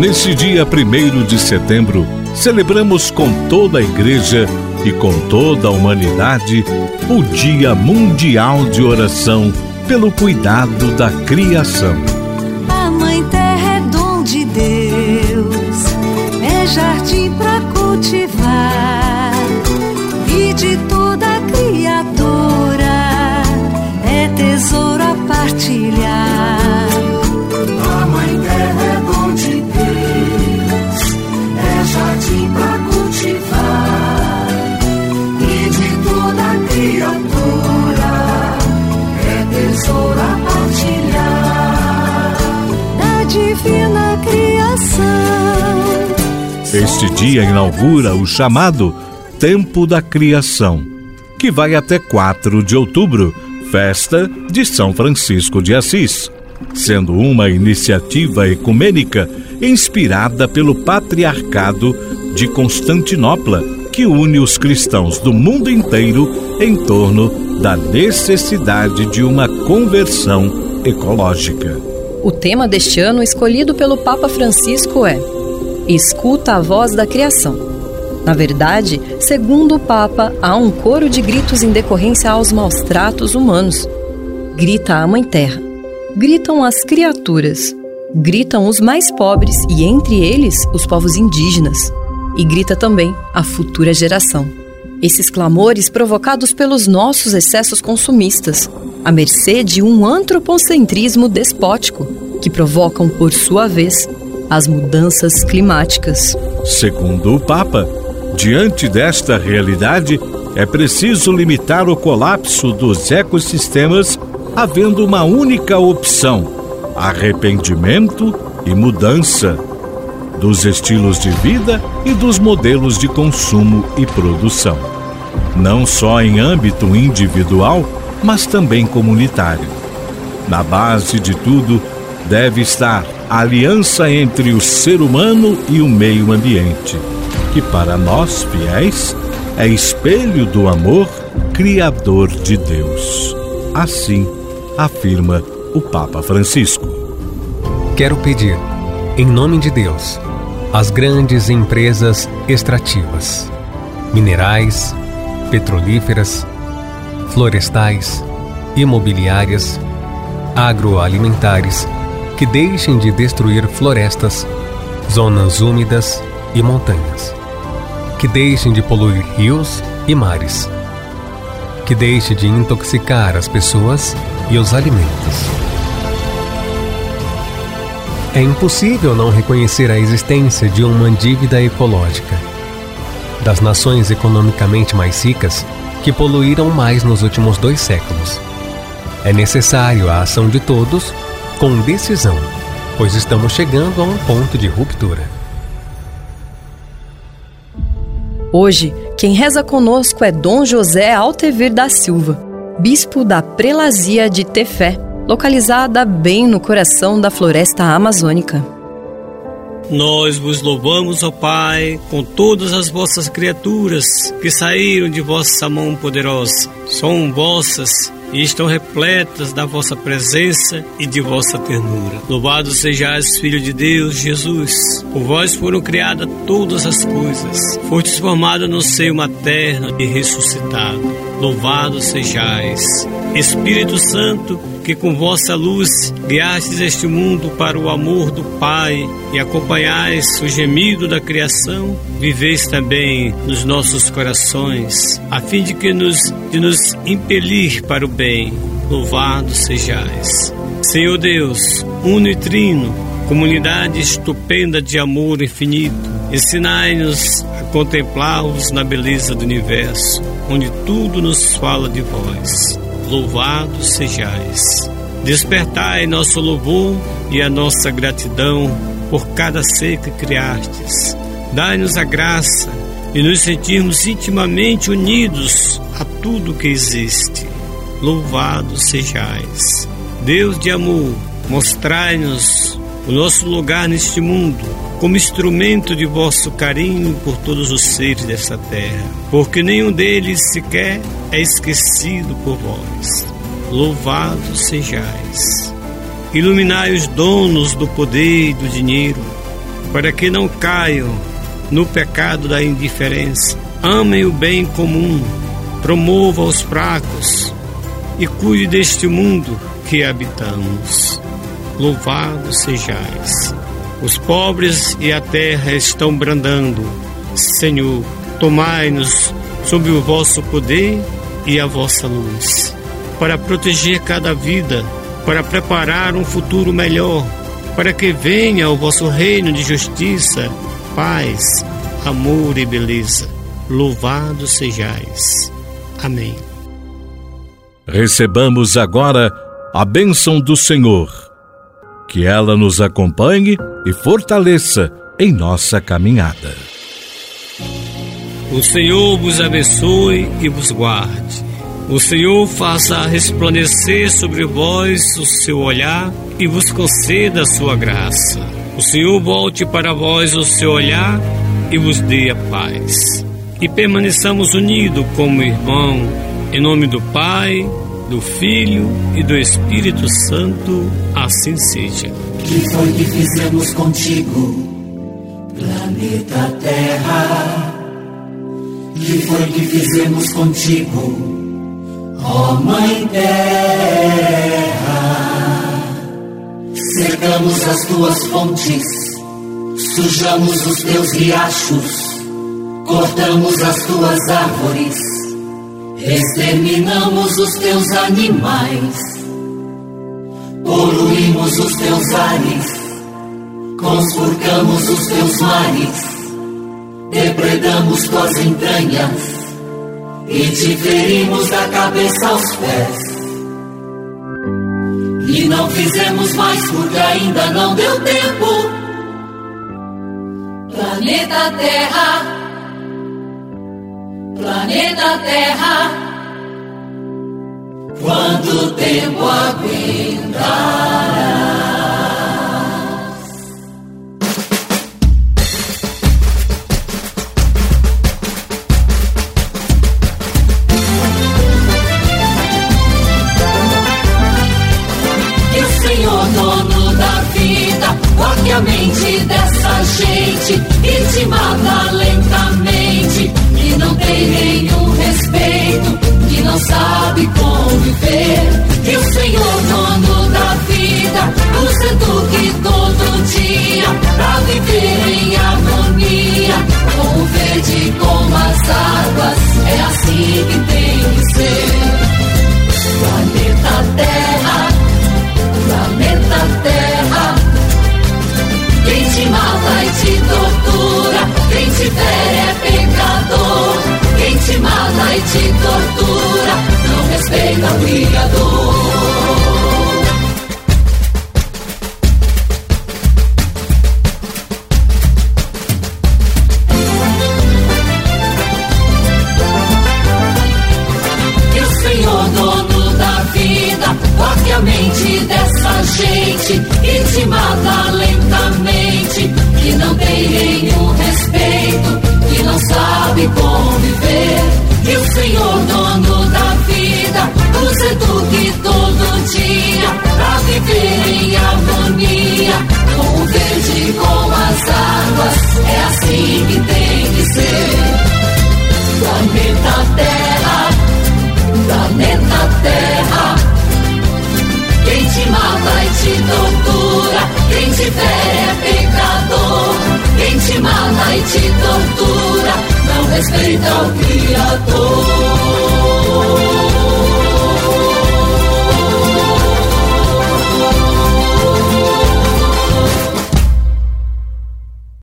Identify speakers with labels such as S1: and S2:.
S1: Nesse dia 1 de setembro, celebramos com toda a igreja e com toda a humanidade o Dia Mundial de Oração pelo cuidado da criação.
S2: A Mãe Terra é dom de Deus, é jardim para cultivar e de toda criatura é tesouro a partilhar.
S1: Este dia inaugura o chamado Tempo da Criação, que vai até 4 de outubro, festa de São Francisco de Assis, sendo uma iniciativa ecumênica inspirada pelo Patriarcado de Constantinopla, que une os cristãos do mundo inteiro em torno da necessidade de uma conversão ecológica.
S3: O tema deste ano escolhido pelo Papa Francisco é Escuta a voz da criação. Na verdade, segundo o Papa, há um coro de gritos em decorrência aos maus tratos humanos. Grita a Mãe Terra, gritam as criaturas, gritam os mais pobres e, entre eles, os povos indígenas, e grita também a futura geração. Esses clamores provocados pelos nossos excessos consumistas, à mercê de um antropocentrismo despótico, que provocam, por sua vez, as mudanças climáticas.
S1: Segundo o Papa, diante desta realidade, é preciso limitar o colapso dos ecossistemas, havendo uma única opção: arrependimento e mudança dos estilos de vida e dos modelos de consumo e produção. Não só em âmbito individual, mas também comunitário. Na base de tudo deve estar a aliança entre o ser humano e o meio ambiente, que para nós fiéis é espelho do amor criador de Deus. Assim afirma o Papa Francisco.
S4: Quero pedir, em nome de Deus, às grandes empresas extrativas, minerais, petrolíferas, florestais, imobiliárias, agroalimentares, que deixem de destruir florestas, zonas úmidas e montanhas, que deixem de poluir rios e mares, que deixe de intoxicar as pessoas e os alimentos. É impossível não reconhecer a existência de uma dívida ecológica. Das nações economicamente mais ricas, que poluíram mais nos últimos dois séculos. É necessário a ação de todos com decisão, pois estamos chegando a um ponto de ruptura.
S3: Hoje, quem reza conosco é Dom José Altevir da Silva, bispo da Prelazia de Tefé, localizada bem no coração da floresta amazônica.
S5: Nós vos louvamos, ó Pai, com todas as vossas criaturas que saíram de vossa mão poderosa. São vossas e estão repletas da vossa presença e de vossa ternura. Louvado sejais, Filho de Deus, Jesus. Por vós foram criadas todas as coisas. Fostes formado no seio materno e ressuscitado. Louvado sejais. Espírito Santo, que com vossa luz guiastes este mundo para o amor do Pai e acompanhais o gemido da criação, viveis também nos nossos corações, a fim de que nos de nos impelir para o bem. Louvado sejais. Senhor Deus, uno e trino, comunidade estupenda de amor infinito, ensinai-nos a contemplá-los na beleza do universo, onde tudo nos fala de vós. Louvado sejais. Despertai nosso louvor e a nossa gratidão por cada ser que criastes. Dai-nos a graça e nos sentirmos intimamente unidos a tudo que existe. Louvado sejais. Deus de amor, mostrai-nos o nosso lugar neste mundo como instrumento de vosso carinho por todos os seres desta terra, porque nenhum deles sequer é esquecido por vós. Louvado sejais. Iluminai os donos do poder e do dinheiro, para que não caiam no pecado da indiferença. Amem o bem comum, promova os fracos e cuide deste mundo que habitamos. Louvado sejais. Os pobres e a terra estão brandando. Senhor, tomai-nos sob o vosso poder e a vossa luz, para proteger cada vida, para preparar um futuro melhor, para que venha o vosso reino de justiça, paz, amor e beleza. Louvado sejais. Amém.
S1: Recebamos agora a bênção do Senhor. Que ela nos acompanhe e fortaleça em nossa caminhada.
S5: O Senhor vos abençoe e vos guarde. O Senhor faça resplandecer sobre vós o seu olhar e vos conceda a sua graça. O Senhor volte para vós o seu olhar e vos dê a paz. E permaneçamos unidos como irmão, em nome do Pai, do Filho e do Espírito Santo, assim seja.
S6: Que foi que fizemos contigo, planeta Terra? Que foi que fizemos contigo, ó Mãe Terra? Secamos as tuas fontes, sujamos os teus riachos, cortamos as tuas árvores, exterminamos os teus animais, poluímos os teus ares, conspurcamos os teus mares depredamos tuas entranhas e te ferimos da cabeça aos pés. E não fizemos mais porque ainda não deu tempo. Planeta Terra, planeta Terra, quanto tempo aguentará? a mente dessa gente e te mata. Que mata e te tortura, não respeita o Criador. Συνήθω και ευχαριστώ.